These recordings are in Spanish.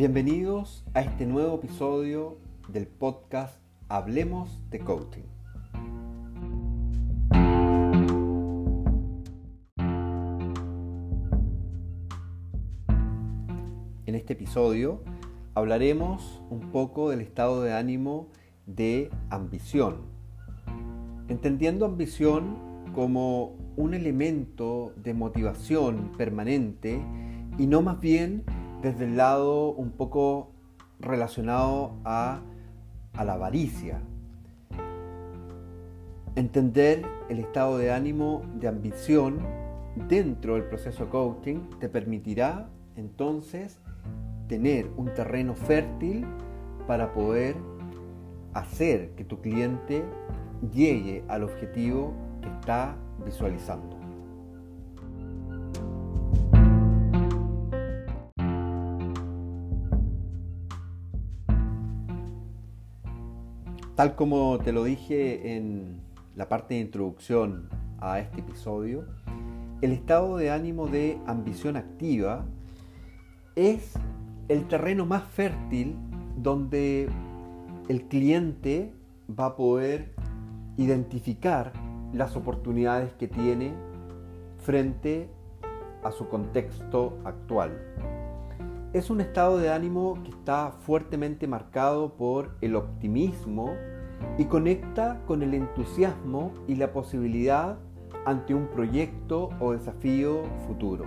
Bienvenidos a este nuevo episodio del podcast Hablemos de Coaching. En este episodio hablaremos un poco del estado de ánimo de ambición, entendiendo ambición como un elemento de motivación permanente y no más bien desde el lado un poco relacionado a, la avaricia. Entender el estado de ánimo de ambición dentro del proceso coaching te permitirá entonces tener un terreno fértil para poder hacer que tu cliente llegue al objetivo que está visualizando. Tal como te lo dije en la parte de introducción a este episodio, el estado de ánimo de ambición activa es el terreno más fértil donde el cliente va a poder identificar las oportunidades que tiene frente a su contexto actual. Es un estado de ánimo que está fuertemente marcado por el optimismo y conecta con el entusiasmo y la posibilidad ante un proyecto o desafío futuro.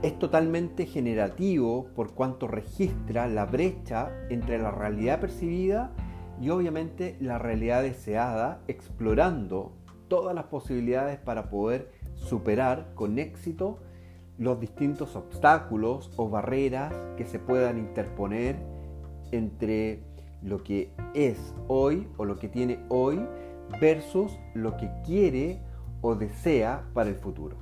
Es totalmente generativo por cuanto registra la brecha entre la realidad percibida y obviamente la realidad deseada, explorando todas las posibilidades para poder superar con éxito los distintos obstáculos o barreras que se puedan interponer entre lo que es hoy o lo que tiene hoy versus lo que quiere o desea para el futuro.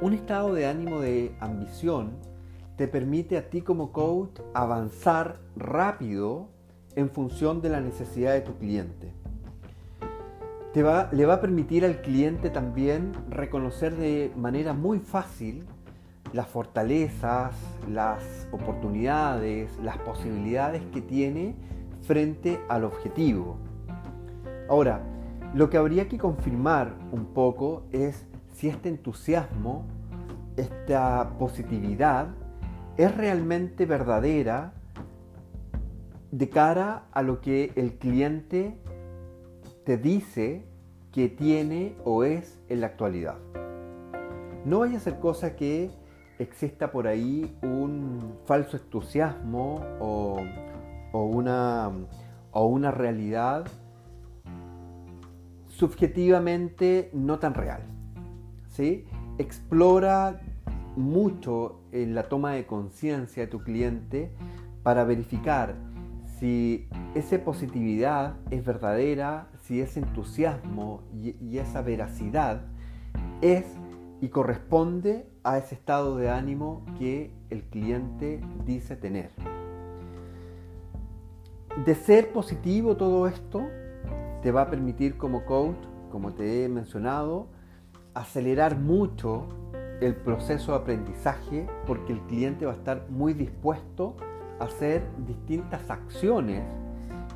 Un estado de ánimo de ambición te permite a ti como coach avanzar rápido en función de la necesidad de tu cliente. Va, le va a permitir al cliente también reconocer de manera muy fácil las fortalezas, las oportunidades, las posibilidades que tiene frente al objetivo. Ahora, lo que habría que confirmar un poco es si este entusiasmo, esta positividad, es realmente verdadera de cara a lo que el cliente te dice que tiene o es en la actualidad. No vaya a ser cosa que exista por ahí un falso entusiasmo o, una, o una realidad subjetivamente no tan real. ¿sí? Explora mucho en la toma de conciencia de tu cliente para verificar si esa positividad es verdadera, si ese entusiasmo y, esa veracidad es y corresponde a ese estado de ánimo que el cliente dice tener. De ser positivo todo esto, te va a permitir como coach, como te he mencionado, acelerar mucho el proceso de aprendizaje porque el cliente va a estar muy dispuesto hacer distintas acciones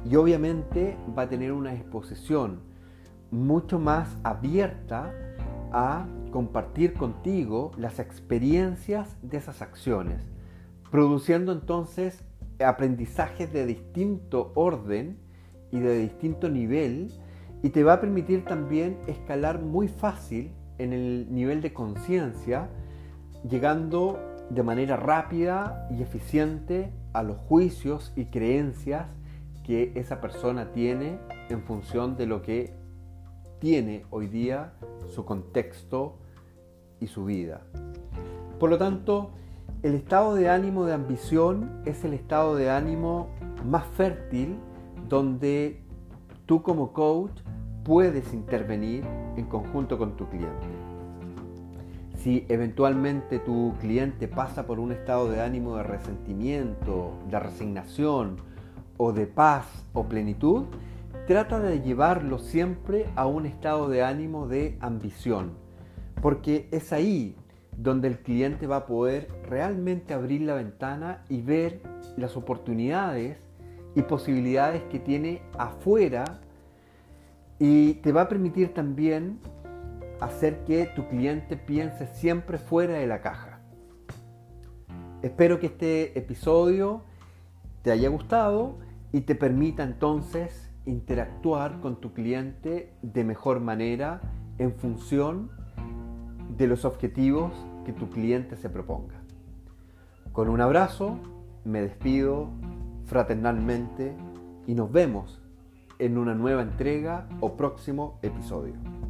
y obviamente va a tener una exposición mucho más abierta a compartir contigo las experiencias de esas acciones, produciendo entonces aprendizajes de distinto orden y de distinto nivel y te va a permitir también escalar muy fácil en el nivel de conciencia, llegando de manera rápida y eficiente a los juicios y creencias que esa persona tiene en función de lo que tiene hoy día su contexto y su vida. Por lo tanto, el estado de ánimo de ambición es el estado de ánimo más fértil donde tú como coach puedes intervenir en conjunto con tu cliente. Si eventualmente tu cliente pasa por un estado de ánimo de resentimiento, de resignación o de paz o plenitud, trata de llevarlo siempre a un estado de ánimo de ambición, porque es ahí donde el cliente va a poder realmente abrir la ventana y ver las oportunidades y posibilidades que tiene afuera y te va a permitir también hacer que tu cliente piense siempre fuera de la caja. Espero que este episodio te haya gustado y te permita entonces interactuar con tu cliente de mejor manera en función de los objetivos que tu cliente se proponga. Con un abrazo, me despido fraternalmente y nos vemos en una nueva entrega o próximo episodio.